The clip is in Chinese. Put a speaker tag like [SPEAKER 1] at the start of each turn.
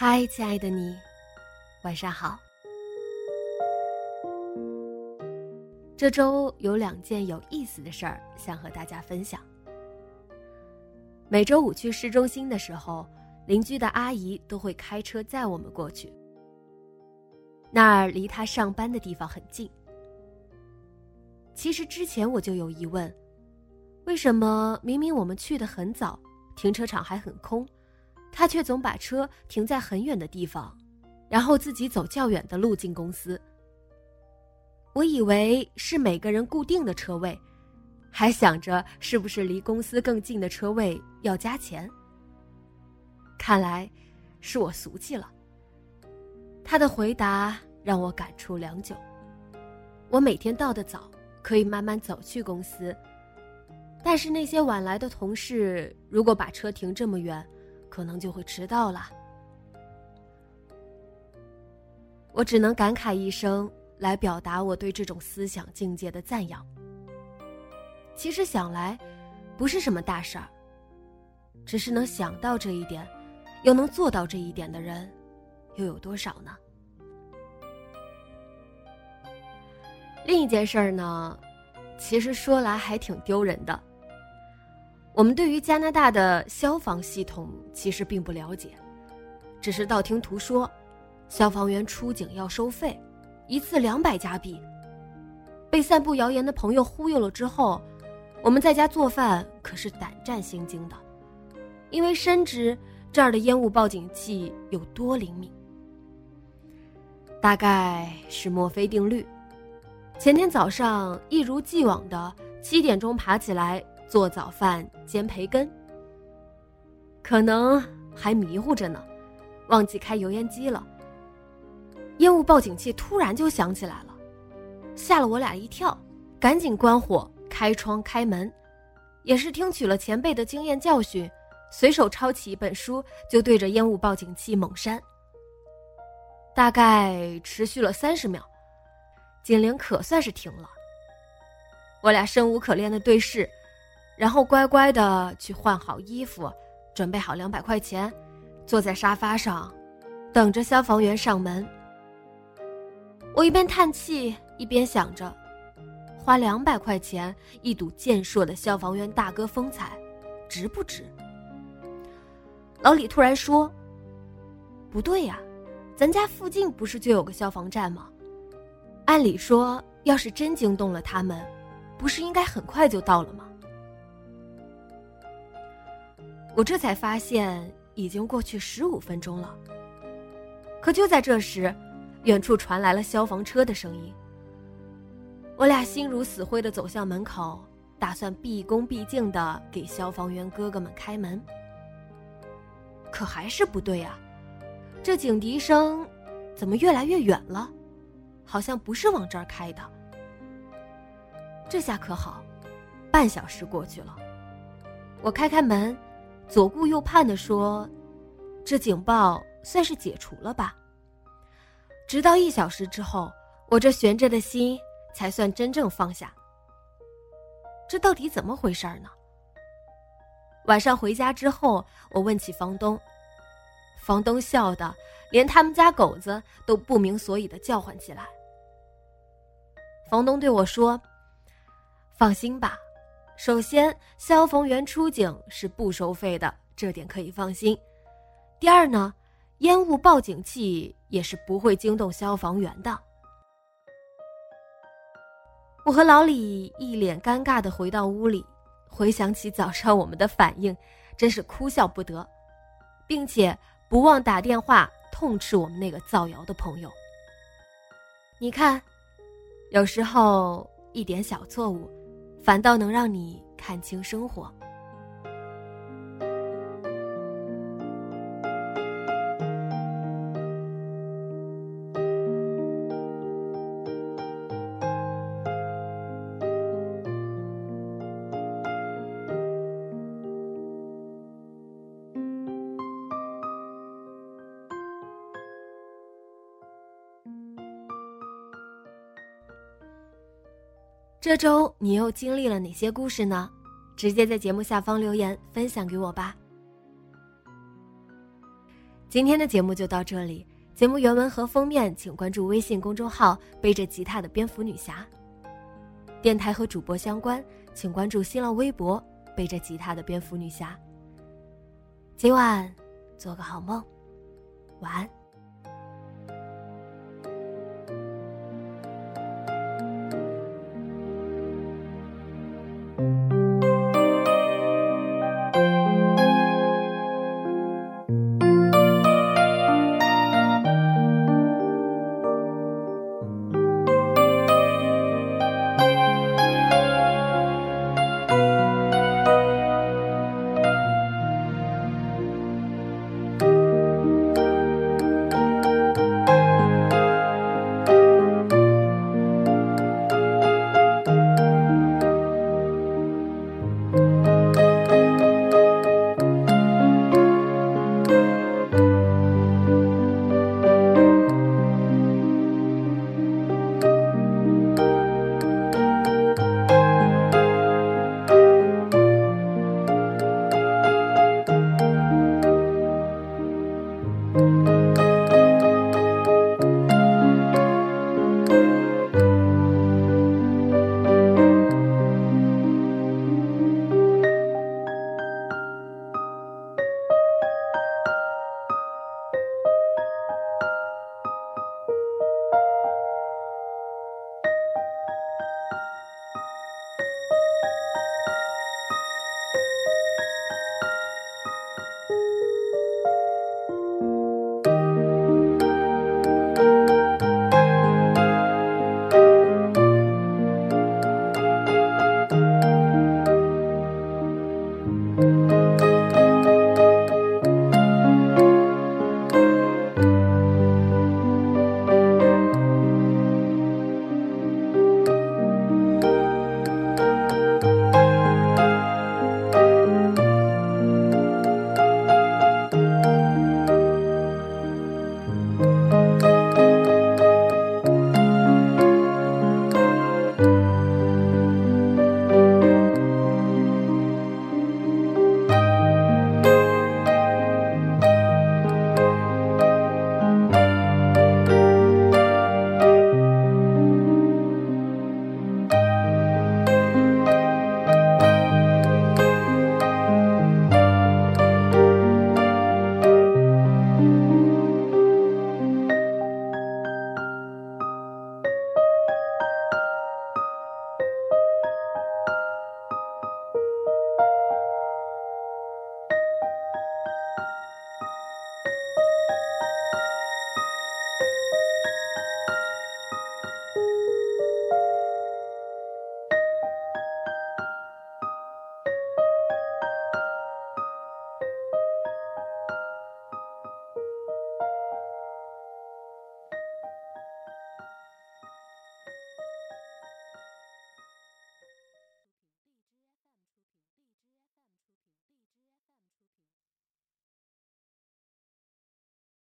[SPEAKER 1] 嗨，亲爱的你，晚上好。这周有两件有意思的事儿想和大家分享。每周五去市中心的时候，邻居的阿姨都会开车载我们过去。那儿离她上班的地方很近。其实之前我就有疑问：为什么明明我们去的很早，停车场还很空？他却总把车停在很远的地方，然后自己走较远的路进公司。我以为是每个人固定的车位，还想着是不是离公司更近的车位要加钱。看来是我俗气了。他的回答让我感触良久。我每天到的早，可以慢慢走去公司，但是那些晚来的同事，如果把车停这么远，可能就会迟到了，我只能感慨一声，来表达我对这种思想境界的赞扬。其实想来，不是什么大事儿，只是能想到这一点，又能做到这一点的人，又有多少呢？另一件事儿呢，其实说来还挺丢人的。我们对于加拿大的消防系统其实并不了解，只是道听途说，消防员出警要收费，一次两百加币。被散布谣言的朋友忽悠了之后，我们在家做饭可是胆战心惊的，因为深知这儿的烟雾报警器有多灵敏。大概是墨菲定律，前天早上一如既往的七点钟爬起来。做早饭煎培根，可能还迷糊着呢，忘记开油烟机了。烟雾报警器突然就响起来了，吓了我俩一跳，赶紧关火、开窗、开门。也是听取了前辈的经验教训，随手抄起一本书就对着烟雾报警器猛扇。大概持续了三十秒，警铃可算是停了。我俩生无可恋的对视。然后乖乖的去换好衣服，准备好两百块钱，坐在沙发上，等着消防员上门。我一边叹气，一边想着，花两百块钱一睹健硕的消防员大哥风采，值不值？老李突然说：“不对呀，咱家附近不是就有个消防站吗？按理说，要是真惊动了他们，不是应该很快就到了吗？”我这才发现，已经过去十五分钟了。可就在这时，远处传来了消防车的声音。我俩心如死灰的走向门口，打算毕恭毕敬的给消防员哥哥们开门。可还是不对啊，这警笛声怎么越来越远了？好像不是往这儿开的。这下可好，半小时过去了，我开开门。左顾右盼的说：“这警报算是解除了吧？”直到一小时之后，我这悬着的心才算真正放下。这到底怎么回事呢？晚上回家之后，我问起房东，房东笑得连他们家狗子都不明所以的叫唤起来。房东对我说：“放心吧。”首先，消防员出警是不收费的，这点可以放心。第二呢，烟雾报警器也是不会惊动消防员的。我和老李一脸尴尬的回到屋里，回想起早上我们的反应，真是哭笑不得，并且不忘打电话痛斥我们那个造谣的朋友。你看，有时候一点小错误，反倒能让你看清生活。这周你又经历了哪些故事呢？直接在节目下方留言分享给我吧。今天的节目就到这里，节目原文和封面请关注微信公众号“背着吉他的蝙蝠女侠”。电台和主播相关，请关注新浪微博“背着吉他的蝙蝠女侠”。今晚做个好梦，晚安。